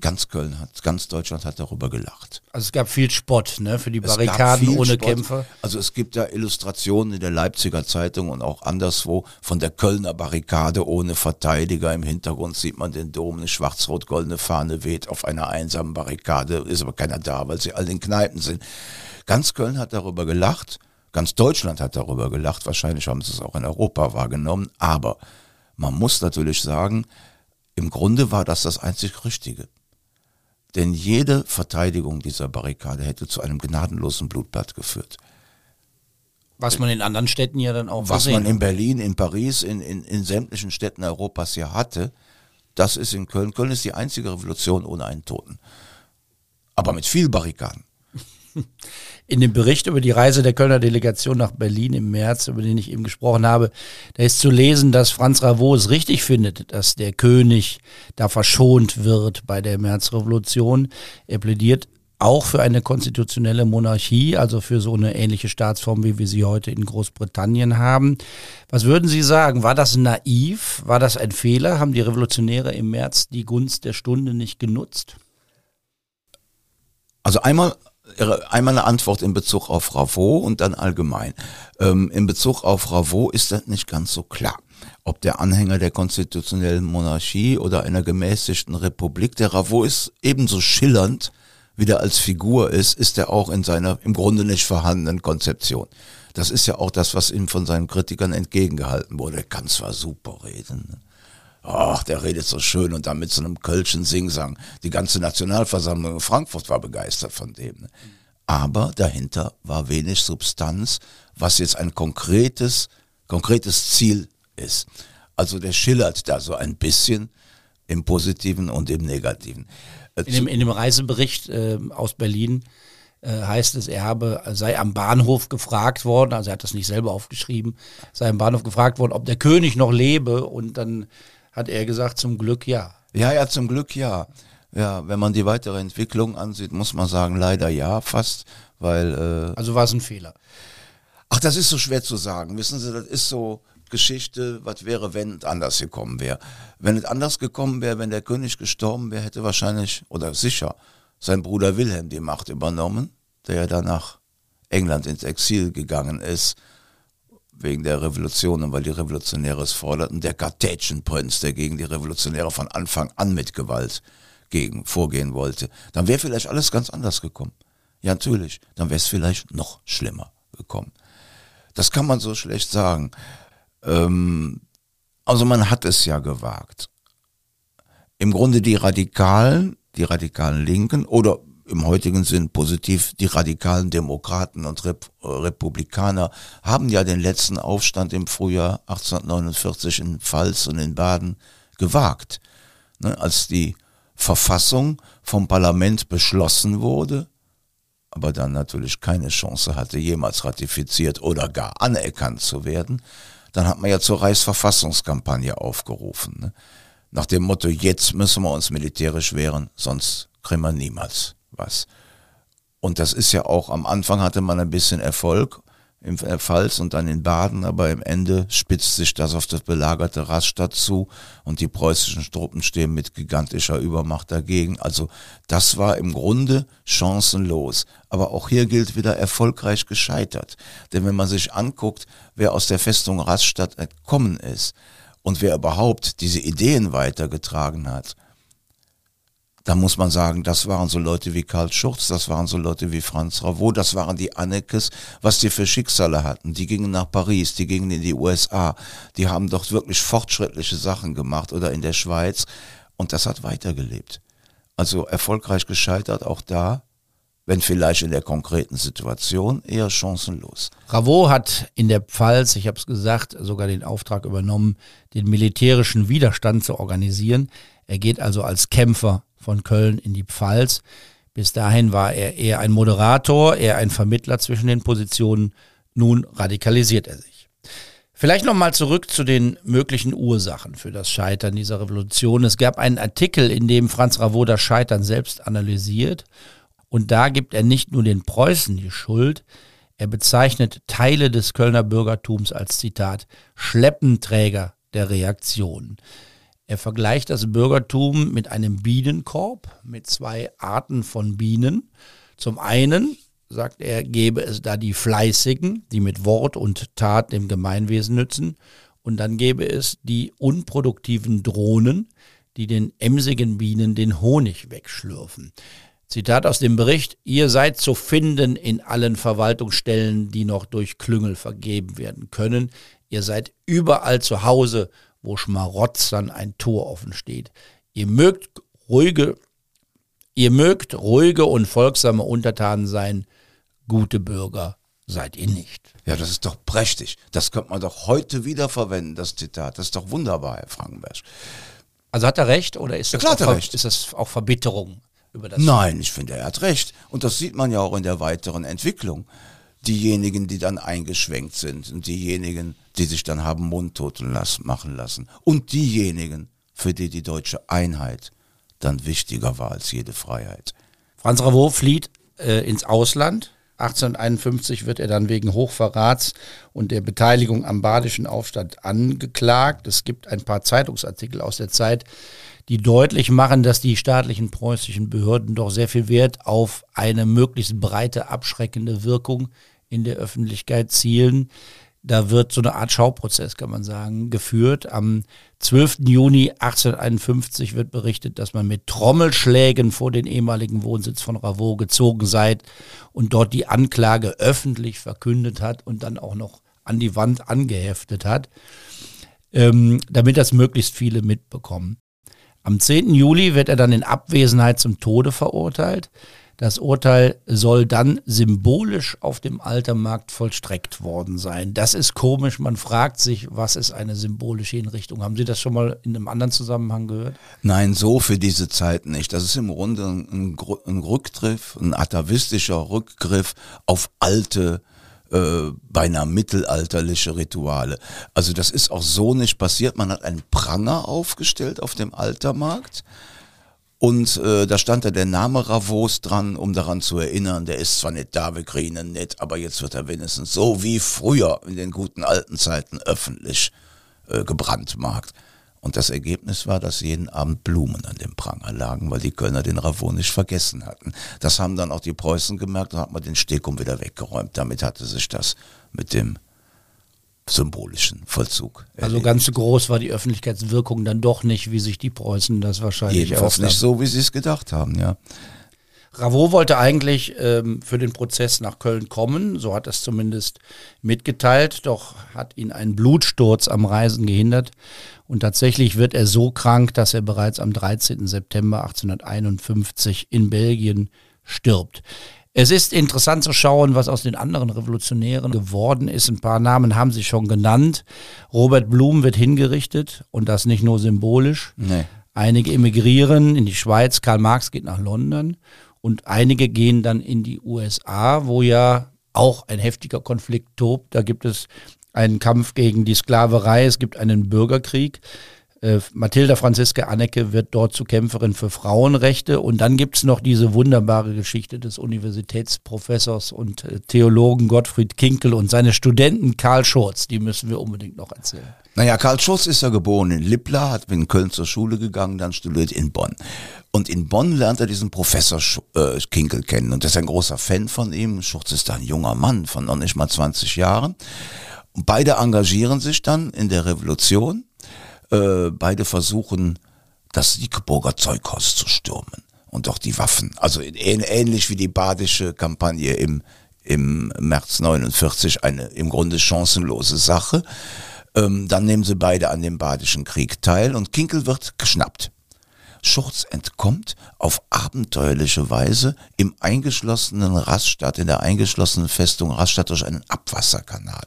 Ganz Köln hat, ganz Deutschland hat darüber gelacht. Also es gab viel Spott ne, für die Barrikaden ohne Spott. Kämpfer. Also es gibt da Illustrationen in der Leipziger Zeitung und auch anderswo von der Kölner Barrikade ohne Verteidiger. Im Hintergrund sieht man den Dom, eine schwarz-rot-goldene Fahne weht auf einer einsamen Barrikade, ist aber keiner da, weil sie alle in Kneipen sind. Ganz Köln hat darüber gelacht, ganz Deutschland hat darüber gelacht, wahrscheinlich haben sie es auch in Europa wahrgenommen, aber man muss natürlich sagen, im Grunde war das das einzig Richtige. Denn jede Verteidigung dieser Barrikade hätte zu einem gnadenlosen Blutbad geführt. Was man in anderen Städten ja dann auch Was man in Berlin, in Paris, in, in, in sämtlichen Städten Europas ja hatte, das ist in Köln. Köln ist die einzige Revolution ohne einen Toten. Aber mit viel Barrikaden. In dem Bericht über die Reise der Kölner Delegation nach Berlin im März, über den ich eben gesprochen habe, da ist zu lesen, dass Franz Ravot es richtig findet, dass der König da verschont wird bei der Märzrevolution. Er plädiert auch für eine konstitutionelle Monarchie, also für so eine ähnliche Staatsform, wie wir sie heute in Großbritannien haben. Was würden Sie sagen? War das naiv? War das ein Fehler? Haben die Revolutionäre im März die Gunst der Stunde nicht genutzt? Also einmal, einmal eine Antwort in Bezug auf Ravot und dann allgemein. Ähm, in Bezug auf Ravot ist das nicht ganz so klar. Ob der Anhänger der konstitutionellen Monarchie oder einer gemäßigten Republik, der Ravot ist ebenso schillernd, wie der als Figur ist, ist er auch in seiner im Grunde nicht vorhandenen Konzeption. Das ist ja auch das, was ihm von seinen Kritikern entgegengehalten wurde. Er kann zwar super reden, ne? Ach, der redet so schön und dann mit so einem Kölschen Singsang. Die ganze Nationalversammlung in Frankfurt war begeistert von dem. Ne? Aber dahinter war wenig Substanz, was jetzt ein konkretes, konkretes Ziel ist. Also der schillert da so ein bisschen im Positiven und im Negativen. Äh, In dem, in dem Reisebericht äh, aus Berlin äh, heißt es, er habe, sei am Bahnhof gefragt worden, also er hat das nicht selber aufgeschrieben, sei am Bahnhof gefragt worden, ob der König noch lebe und dann hat er gesagt, zum Glück ja. Ja, ja, zum Glück ja. Ja, wenn man die weitere Entwicklung ansieht, muss man sagen, leider ja, fast, weil äh, Also war es ein Fehler. Ach, das ist so schwer zu sagen. Wissen Sie, das ist so Geschichte, was wäre, wenn es anders gekommen wäre. Wenn es anders gekommen wäre, wenn der König gestorben wäre, hätte wahrscheinlich, oder sicher, sein Bruder Wilhelm die Macht übernommen, der ja dann nach England ins Exil gegangen ist, wegen der Revolution und weil die Revolutionäre es forderten. Der Kartätschenprinz, der gegen die Revolutionäre von Anfang an mit Gewalt gegen vorgehen wollte. Dann wäre vielleicht alles ganz anders gekommen. Ja, natürlich. Dann wäre es vielleicht noch schlimmer gekommen. Das kann man so schlecht sagen. Ähm, also man hat es ja gewagt. Im Grunde die Radikalen, die radikalen Linken oder im heutigen Sinn positiv die radikalen Demokraten und Rep äh, Republikaner haben ja den letzten Aufstand im Frühjahr 1849 in Pfalz und in Baden gewagt. Ne, als die Verfassung vom Parlament beschlossen wurde, aber dann natürlich keine Chance hatte, jemals ratifiziert oder gar anerkannt zu werden, dann hat man ja zur Reichsverfassungskampagne aufgerufen. Ne? Nach dem Motto, jetzt müssen wir uns militärisch wehren, sonst kriegen wir niemals was. Und das ist ja auch, am Anfang hatte man ein bisschen Erfolg im Pfalz und dann in Baden, aber im Ende spitzt sich das auf das belagerte Rastatt zu und die preußischen Truppen stehen mit gigantischer Übermacht dagegen. Also das war im Grunde chancenlos. Aber auch hier gilt wieder erfolgreich gescheitert. Denn wenn man sich anguckt, wer aus der Festung Rastatt entkommen ist und wer überhaupt diese Ideen weitergetragen hat, da muss man sagen, das waren so Leute wie Karl Schurz, das waren so Leute wie Franz Ravot, das waren die Annekes, was die für Schicksale hatten. Die gingen nach Paris, die gingen in die USA, die haben doch wirklich fortschrittliche Sachen gemacht oder in der Schweiz und das hat weitergelebt. Also erfolgreich gescheitert auch da, wenn vielleicht in der konkreten Situation eher chancenlos. Ravot hat in der Pfalz, ich habe es gesagt, sogar den Auftrag übernommen, den militärischen Widerstand zu organisieren. Er geht also als Kämpfer von Köln in die Pfalz. Bis dahin war er eher ein Moderator, eher ein Vermittler zwischen den Positionen. Nun radikalisiert er sich. Vielleicht nochmal zurück zu den möglichen Ursachen für das Scheitern dieser Revolution. Es gab einen Artikel, in dem Franz Ravot das Scheitern selbst analysiert. Und da gibt er nicht nur den Preußen die Schuld, Er bezeichnet Teile des Kölner Bürgertums als Zitat Schleppenträger der Reaktion. Er vergleicht das Bürgertum mit einem Bienenkorb mit zwei Arten von Bienen. Zum einen, sagt er, gäbe es da die Fleißigen, die mit Wort und Tat dem Gemeinwesen nützen. Und dann gäbe es die unproduktiven Drohnen, die den emsigen Bienen den Honig wegschlürfen. Zitat aus dem Bericht, ihr seid zu finden in allen Verwaltungsstellen, die noch durch Klüngel vergeben werden können. Ihr seid überall zu Hause, wo Schmarotzern ein Tor offen steht. Ihr mögt ruhige, ihr mögt ruhige und folgsame Untertanen sein, gute Bürger seid ihr nicht. Ja, das ist doch prächtig. Das könnte man doch heute wieder verwenden, das Zitat. Das ist doch wunderbar, Herr Frankenberg. Also hat er recht oder ist, Ja, das, klar auch, recht. ist das auch Verbitterung über das? Nein, ich finde, er hat recht. Und das sieht man ja auch in der weiteren Entwicklung. Diejenigen, die dann eingeschwenkt sind und diejenigen, die sich dann haben mundtoten lassen, machen lassen. Und diejenigen, für die die deutsche Einheit dann wichtiger war als jede Freiheit. Franz Ravot flieht äh, ins Ausland. 1851 wird er dann wegen Hochverrats und der Beteiligung am badischen Aufstand angeklagt. Es gibt ein paar Zeitungsartikel aus der Zeit, die deutlich machen, dass die staatlichen preußischen Behörden doch sehr viel Wert auf eine möglichst breite abschreckende Wirkung in der Öffentlichkeit zielen. Da wird so eine Art Schauprozess, kann man sagen, geführt. Am 12. Juni 1851 wird berichtet, dass man mit Trommelschlägen vor den ehemaligen Wohnsitz von Ravot gezogen sei und dort die Anklage öffentlich verkündet hat und dann auch noch an die Wand angeheftet hat, ähm, damit das möglichst viele mitbekommen. Am 10. Juli wird er dann in Abwesenheit zum Tode verurteilt. Das Urteil soll dann symbolisch auf dem Altermarkt vollstreckt worden sein. Das ist komisch. Man fragt sich, was ist eine symbolische Hinrichtung? Haben Sie das schon mal in einem anderen Zusammenhang gehört? Nein, so für diese Zeit nicht. Das ist im Grunde ein, ein Rückgriff, ein atavistischer Rückgriff auf alte, äh, beinahe mittelalterliche Rituale. Also das ist auch so nicht passiert. Man hat einen Pranger aufgestellt auf dem Altermarkt. Und äh, da stand da der Name Ravos dran, um daran zu erinnern, der ist zwar nicht da, wir kriegen ihn nicht, aber jetzt wird er wenigstens so wie früher in den guten alten Zeiten öffentlich äh, gebrandmarkt. Und das Ergebnis war, dass jeden Abend Blumen an dem Pranger lagen, weil die Kölner den Ravon nicht vergessen hatten. Das haben dann auch die Preußen gemerkt und hat man den Stekum wieder weggeräumt. Damit hatte sich das mit dem symbolischen Vollzug. Also erledigt. ganz so groß war die Öffentlichkeitswirkung dann doch nicht, wie sich die Preußen das wahrscheinlich Jedenfalls nicht so, wie sie es gedacht haben, ja. Ravot wollte eigentlich ähm, für den Prozess nach Köln kommen, so hat er es zumindest mitgeteilt, doch hat ihn ein Blutsturz am Reisen gehindert und tatsächlich wird er so krank, dass er bereits am 13. September 1851 in Belgien stirbt. Es ist interessant zu schauen, was aus den anderen Revolutionären geworden ist. Ein paar Namen haben Sie schon genannt. Robert Blum wird hingerichtet und das nicht nur symbolisch. Nee. Einige emigrieren in die Schweiz, Karl Marx geht nach London und einige gehen dann in die USA, wo ja auch ein heftiger Konflikt tobt. Da gibt es einen Kampf gegen die Sklaverei, es gibt einen Bürgerkrieg. Äh, Mathilda Franziska Annecke wird dort zu Kämpferin für Frauenrechte. Und dann gibt es noch diese wunderbare Geschichte des Universitätsprofessors und äh, Theologen Gottfried Kinkel und seine Studenten Karl Schurz. Die müssen wir unbedingt noch erzählen. Naja, Karl Schurz ist ja geboren in Lippla, hat in Köln zur Schule gegangen, dann studiert in Bonn. Und in Bonn lernt er diesen Professor äh, Kinkel kennen und ist ein großer Fan von ihm. Schurz ist ein junger Mann von noch nicht mal 20 Jahren. Beide engagieren sich dann in der Revolution. Äh, beide versuchen, das Siegburger Zeughaus zu stürmen und auch die Waffen. Also ähn ähnlich wie die badische Kampagne im, im März 49, eine im Grunde chancenlose Sache. Ähm, dann nehmen sie beide an dem badischen Krieg teil und Kinkel wird geschnappt. Schurz entkommt auf abenteuerliche Weise im eingeschlossenen Rastatt, in der eingeschlossenen Festung Rastatt durch einen Abwasserkanal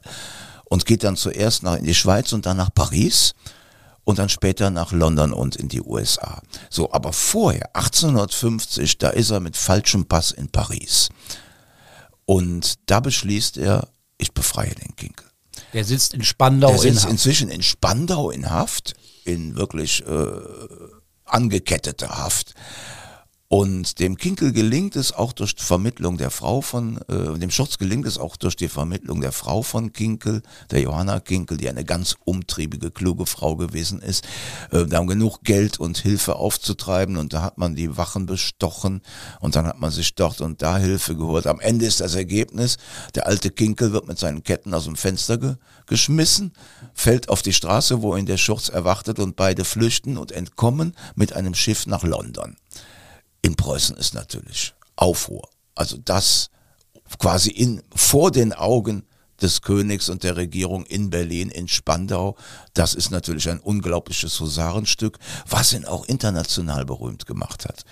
und geht dann zuerst nach in die Schweiz und dann nach Paris und dann später nach London und in die USA. So, aber vorher, 1850, da ist er mit falschem Pass in Paris. Und da beschließt er, ich befreie den Kinkel. Der sitzt in Spandau Der in sitzt Haft. inzwischen in Spandau in Haft, in wirklich äh, angekettete Haft. Und dem Kinkel gelingt es auch durch die Vermittlung der Frau von, äh, dem Schurz gelingt es auch durch die Vermittlung der Frau von Kinkel, der Johanna Kinkel, die eine ganz umtriebige, kluge Frau gewesen ist, äh, da genug Geld und Hilfe aufzutreiben und da hat man die Wachen bestochen und dann hat man sich dort und da Hilfe geholt. Am Ende ist das Ergebnis, der alte Kinkel wird mit seinen Ketten aus dem Fenster ge geschmissen, fällt auf die Straße, wo ihn der Schurz erwartet und beide flüchten und entkommen mit einem Schiff nach London in Preußen ist natürlich Aufruhr. Also das quasi in, vor den Augen des Königs und der Regierung in Berlin, in Spandau. Das ist natürlich ein unglaubliches Husarenstück, was ihn auch international berühmt gemacht hat.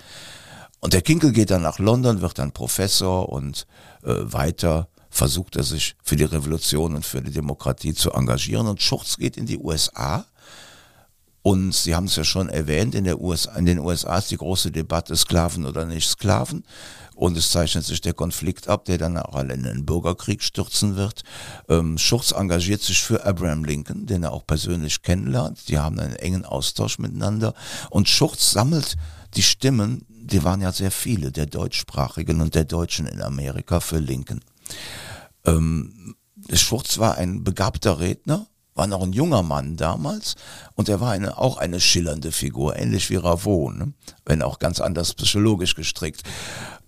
Und der Kinkel geht dann nach London, wird dann Professor und äh, weiter versucht er sich für die Revolution und für die Demokratie zu engagieren. Und Schurz geht in die USA und Sie haben es ja schon erwähnt, in, USA, in den USA ist die große Debatte Sklaven oder nicht Sklaven. Und es zeichnet sich der Konflikt ab, der dann auch in einen Bürgerkrieg stürzen wird. Ähm, Schurz engagiert sich für Abraham Lincoln, den er auch persönlich kennenlernt. Die haben einen engen Austausch miteinander. Und Schurz sammelt die Stimmen, die waren ja sehr viele, der Deutschsprachigen und der Deutschen in Amerika für Lincoln. Ähm, Schurz war ein begabter Redner, war noch ein junger Mann damals und er war eine, auch eine schillernde Figur, ähnlich wie Ravon, ne? wenn auch ganz anders psychologisch gestrickt.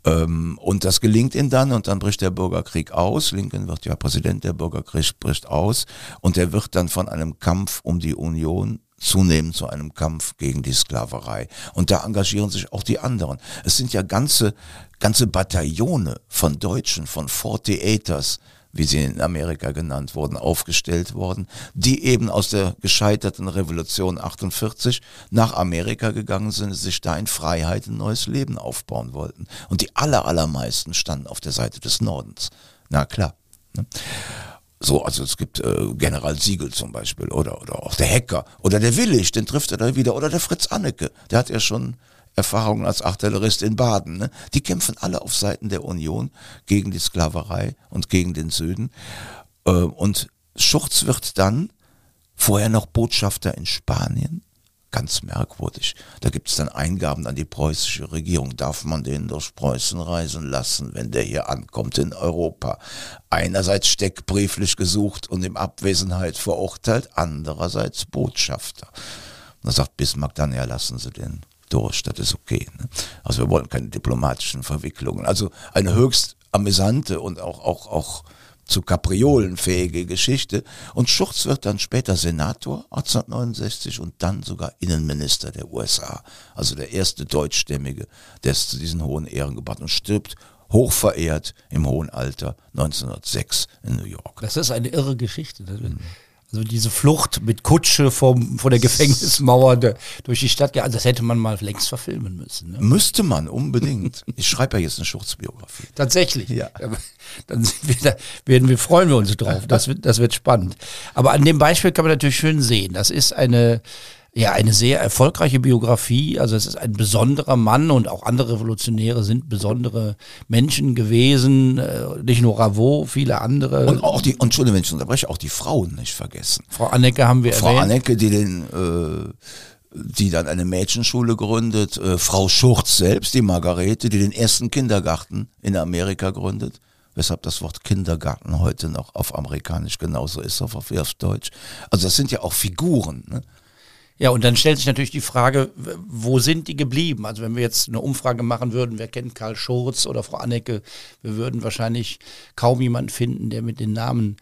Ähm, und das gelingt ihm dann und dann bricht der Bürgerkrieg aus. Lincoln wird ja Präsident, der Bürgerkrieg bricht aus und er wird dann von einem Kampf um die Union zunehmend zu einem Kampf gegen die Sklaverei. Und da engagieren sich auch die anderen. Es sind ja ganze, ganze Bataillone von Deutschen, von 48ers, wie sie in Amerika genannt wurden, aufgestellt worden, die eben aus der gescheiterten Revolution 48 nach Amerika gegangen sind, sich da in Freiheit ein neues Leben aufbauen wollten. Und die aller, allermeisten standen auf der Seite des Nordens. Na klar. Ne? So, also es gibt äh, General Siegel zum Beispiel oder, oder auch der Hacker oder der Willig, den trifft er da wieder oder der Fritz Anneke, der hat ja schon Erfahrungen als Artillerist in Baden. Ne? Die kämpfen alle auf Seiten der Union gegen die Sklaverei und gegen den Süden. Äh, und Schurz wird dann vorher noch Botschafter in Spanien. Ganz merkwürdig. Da gibt es dann Eingaben an die preußische Regierung. Darf man den durch Preußen reisen lassen, wenn der hier ankommt in Europa? Einerseits steckbrieflich gesucht und in Abwesenheit verurteilt, andererseits Botschafter. da sagt Bismarck dann, ja, lassen Sie den durch, das ist okay. Ne? Also wir wollen keine diplomatischen Verwicklungen. Also eine höchst amüsante und auch, auch, auch zu Kapriolen fähige Geschichte. Und Schurz wird dann später Senator 1869 und dann sogar Innenminister der USA. Also der erste Deutschstämmige, der es zu diesen hohen Ehren gebracht und stirbt hochverehrt im hohen Alter 1906 in New York. Das ist eine irre Geschichte. Mhm. Also diese Flucht mit Kutsche vom, vor der Gefängnismauer de, durch die Stadt, also das hätte man mal längst verfilmen müssen. Ne? Müsste man, unbedingt. Ich schreibe ja jetzt eine Schurzbiografie. Tatsächlich. Ja. Dann wir da, werden wir, freuen wir uns drauf. Das wird, das wird spannend. Aber an dem Beispiel kann man natürlich schön sehen. Das ist eine, ja, eine sehr erfolgreiche Biografie. Also es ist ein besonderer Mann und auch andere Revolutionäre sind besondere Menschen gewesen. Äh, nicht nur Ravot, viele andere. Und auch die, Entschuldigung, wenn ich unterbreche, auch die Frauen nicht vergessen. Frau Annecke haben wir Frau erwähnt. Frau Annecke, die den, äh, die dann eine Mädchenschule gründet. Äh, Frau Schurz selbst, die Margarete, die den ersten Kindergarten in Amerika gründet weshalb das Wort Kindergarten heute noch auf amerikanisch genauso ist, auf, auf Deutsch. Also das sind ja auch Figuren. Ne? Ja, und dann stellt sich natürlich die Frage, wo sind die geblieben? Also wenn wir jetzt eine Umfrage machen würden, wer kennt Karl Schurz oder Frau Annecke, wir würden wahrscheinlich kaum jemanden finden, der mit den Namen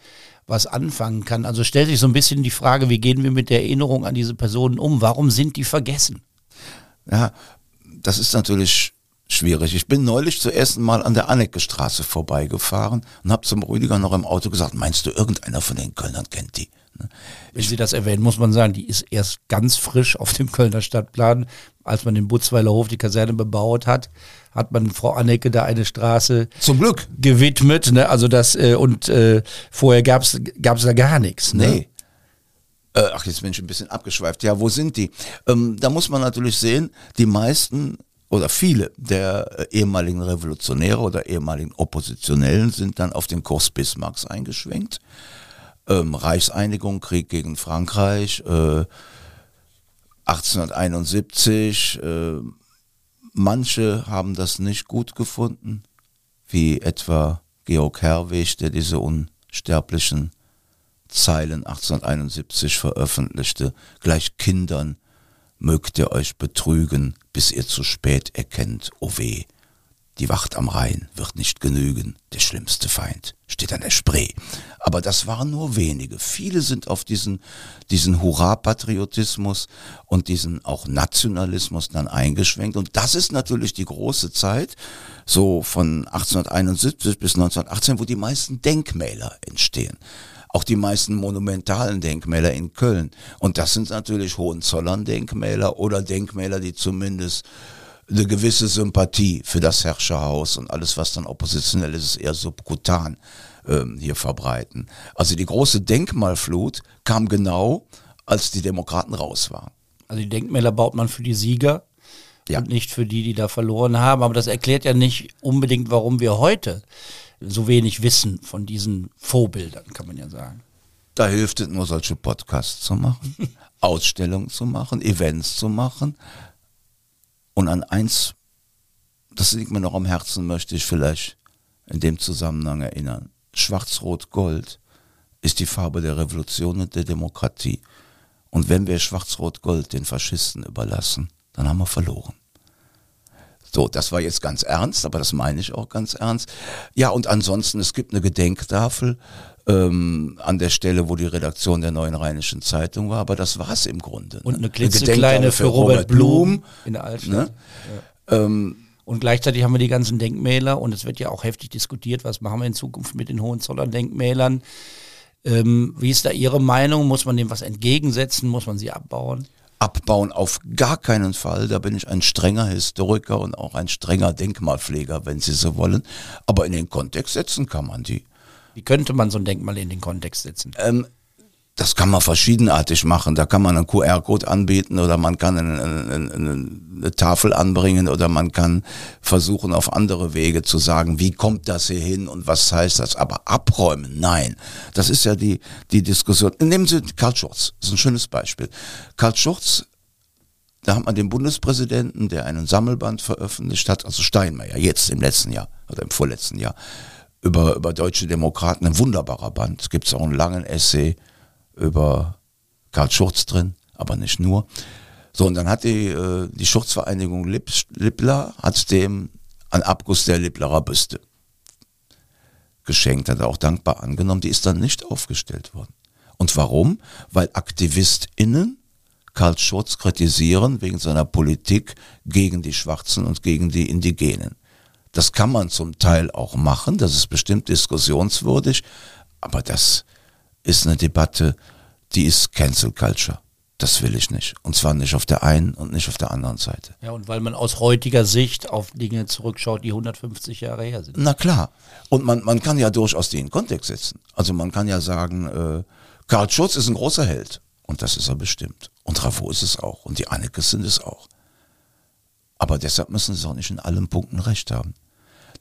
was anfangen kann. Also stellt sich so ein bisschen die Frage, wie gehen wir mit der Erinnerung an diese Personen um? Warum sind die vergessen? Ja, das ist natürlich schwierig. Ich bin neulich zum ersten Mal an der Annecke-Straße vorbeigefahren und habe zum Rüdiger noch im Auto gesagt, meinst du, irgendeiner von den Kölnern kennt die? Ne? Wenn Sie das erwähnen, muss man sagen, die ist erst ganz frisch auf dem Kölner Stadtplan. Als man den Butzweiler Hof, die Kaserne bebaut hat, hat man Frau Annecke da eine Straße zum Glück gewidmet. Ne? Also das äh, und äh, vorher gab es da gar nichts. Ne? Nee. Äh, ach, jetzt bin ich ein bisschen abgeschweift. Ja, wo sind die? Ähm, da muss man natürlich sehen, die meisten oder viele der äh, ehemaligen Revolutionäre oder ehemaligen Oppositionellen sind dann auf den Kurs Bismarcks eingeschwenkt ähm, Reichseinigung, Krieg gegen Frankreich, äh, 1871, äh, manche haben das nicht gut gefunden, wie etwa Georg Herweg, der diese unsterblichen Zeilen 1871 veröffentlichte, gleich Kindern mögt ihr euch betrügen, bis ihr zu spät erkennt, o oh weh. Die Wacht am Rhein wird nicht genügen, der schlimmste Feind steht an der Spree. Aber das waren nur wenige. Viele sind auf diesen, diesen Hurra-Patriotismus und diesen auch Nationalismus dann eingeschwenkt. Und das ist natürlich die große Zeit, so von 1871 bis 1918, wo die meisten Denkmäler entstehen auch die meisten monumentalen Denkmäler in Köln. Und das sind natürlich Hohenzollern-Denkmäler oder Denkmäler, die zumindest eine gewisse Sympathie für das Herrscherhaus und alles, was dann oppositionell ist, ist eher subkutan ähm, hier verbreiten. Also die große Denkmalflut kam genau, als die Demokraten raus waren. Also die Denkmäler baut man für die Sieger ja. und nicht für die, die da verloren haben. Aber das erklärt ja nicht unbedingt, warum wir heute so wenig wissen von diesen Vorbildern, kann man ja sagen. Da hilft es nur, solche Podcasts zu machen, Ausstellungen zu machen, Events zu machen. Und an eins, das liegt mir noch am Herzen, möchte ich vielleicht in dem Zusammenhang erinnern. Schwarz-Rot-Gold ist die Farbe der Revolution und der Demokratie. Und wenn wir Schwarz-Rot-Gold den Faschisten überlassen, dann haben wir verloren. So, das war jetzt ganz ernst, aber das meine ich auch ganz ernst. Ja, und ansonsten, es gibt eine Gedenktafel ähm, an der Stelle, wo die Redaktion der Neuen Rheinischen Zeitung war, aber das war es im Grunde. Ne? Und eine klitzekleine für, für Robert Blum, in der Altstadt. Ne? Ja. Ähm, und gleichzeitig haben wir die ganzen Denkmäler und es wird ja auch heftig diskutiert, was machen wir in Zukunft mit den Hohenzollern-Denkmälern. Ähm, wie ist da Ihre Meinung? Muss man dem was entgegensetzen? Muss man sie abbauen? abbauen auf gar keinen Fall. Da bin ich ein strenger Historiker und auch ein strenger Denkmalpfleger, wenn Sie so wollen. Aber in den Kontext setzen kann man die. Wie könnte man so ein Denkmal in den Kontext setzen? Ähm, das kann man verschiedenartig machen. Da kann man einen QR-Code anbieten oder man kann eine, eine, eine, Tafel anbringen oder man kann versuchen, auf andere Wege zu sagen, wie kommt das hier hin und was heißt das? Aber abräumen, nein. Das ist ja die, die Diskussion. Nehmen Sie Karl Schurz, das ist ein schönes Beispiel. Karl Schurz da hat man den Bundespräsidenten, der einen Sammelband veröffentlicht hat, also Steinmeier, jetzt im letzten Jahr oder im vorletzten Jahr, über, über deutsche Demokraten, ein wunderbarer Band. Es gibt auch einen langen Essay über Karl Schurz drin, aber nicht nur. So, und dann hat die, äh, die Schurzvereinigung Lipp, Lippler, hat dem einen Abguss der Lipplerer Büste geschenkt, hat er auch dankbar angenommen. Die ist dann nicht aufgestellt worden. Und warum? Weil AktivistInnen Karl Schurz kritisieren wegen seiner Politik gegen die Schwarzen und gegen die Indigenen. Das kann man zum Teil auch machen, das ist bestimmt diskussionswürdig, aber das ist eine Debatte, die ist Cancel Culture. Das will ich nicht. Und zwar nicht auf der einen und nicht auf der anderen Seite. Ja, und weil man aus heutiger Sicht auf Dinge zurückschaut, die 150 Jahre her sind. Na klar. Und man, man kann ja durchaus die in Kontext setzen. Also man kann ja sagen, äh, Karl Schurz ist ein großer Held. Und das ist er bestimmt. Und Ravo ist es auch. Und die Annekes sind es auch. Aber deshalb müssen sie auch nicht in allen Punkten recht haben.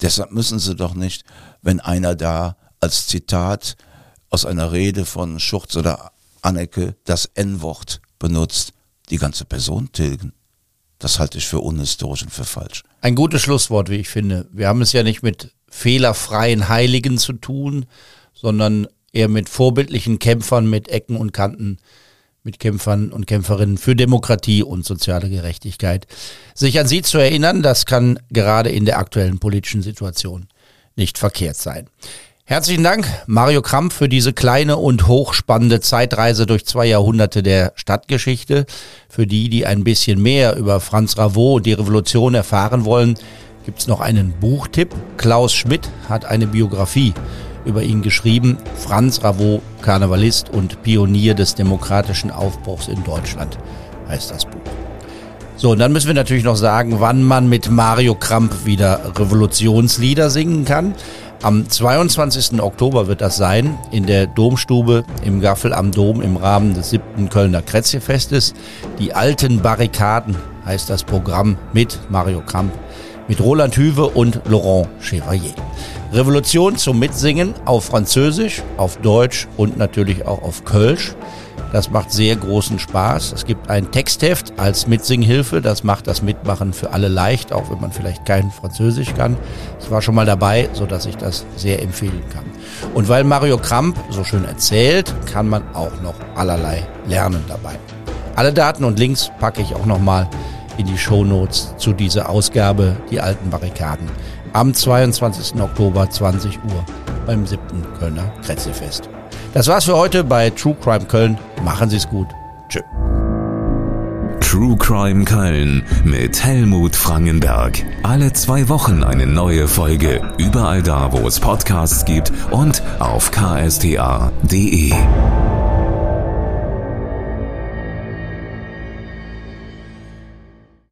Deshalb müssen sie doch nicht, wenn einer da als Zitat aus einer Rede von Schurz oder Anneke das N-Wort benutzt, die ganze Person tilgen. Das halte ich für unhistorisch und für falsch. Ein gutes Schlusswort, wie ich finde. Wir haben es ja nicht mit fehlerfreien Heiligen zu tun, sondern eher mit vorbildlichen Kämpfern mit Ecken und Kanten, mit Kämpfern und Kämpferinnen für Demokratie und soziale Gerechtigkeit. Sich an sie zu erinnern, das kann gerade in der aktuellen politischen Situation nicht verkehrt sein. Herzlichen Dank, Mario Kramp, für diese kleine und hochspannende Zeitreise durch zwei Jahrhunderte der Stadtgeschichte. Für die, die ein bisschen mehr über Franz Ravot und die Revolution erfahren wollen, gibt's noch einen Buchtipp. Klaus Schmidt hat eine Biografie über ihn geschrieben. Franz Ravot, Karnevalist und Pionier des demokratischen Aufbruchs in Deutschland, heißt das Buch. So, und dann müssen wir natürlich noch sagen, wann man mit Mario Kramp wieder Revolutionslieder singen kann. Am 22. Oktober wird das sein, in der Domstube im Gaffel am Dom im Rahmen des siebten Kölner Krätzchefestes. Die alten Barrikaden heißt das Programm mit Mario Kramp, mit Roland Hüwe und Laurent Chevalier. Revolution zum Mitsingen auf Französisch, auf Deutsch und natürlich auch auf Kölsch. Das macht sehr großen Spaß. Es gibt ein Textheft als Mitsinghilfe. Das macht das Mitmachen für alle leicht, auch wenn man vielleicht kein Französisch kann. Ich war schon mal dabei, so dass ich das sehr empfehlen kann. Und weil Mario Kramp so schön erzählt, kann man auch noch allerlei lernen dabei. Alle Daten und Links packe ich auch nochmal in die Shownotes zu dieser Ausgabe Die alten Barrikaden am 22. Oktober 20 Uhr beim 7. Kölner Kretzelfest. Das war's für heute bei True Crime Köln. Machen Sie's gut. Tschö. True Crime Köln mit Helmut Frangenberg. Alle zwei Wochen eine neue Folge. Überall da, wo es Podcasts gibt und auf ksta.de.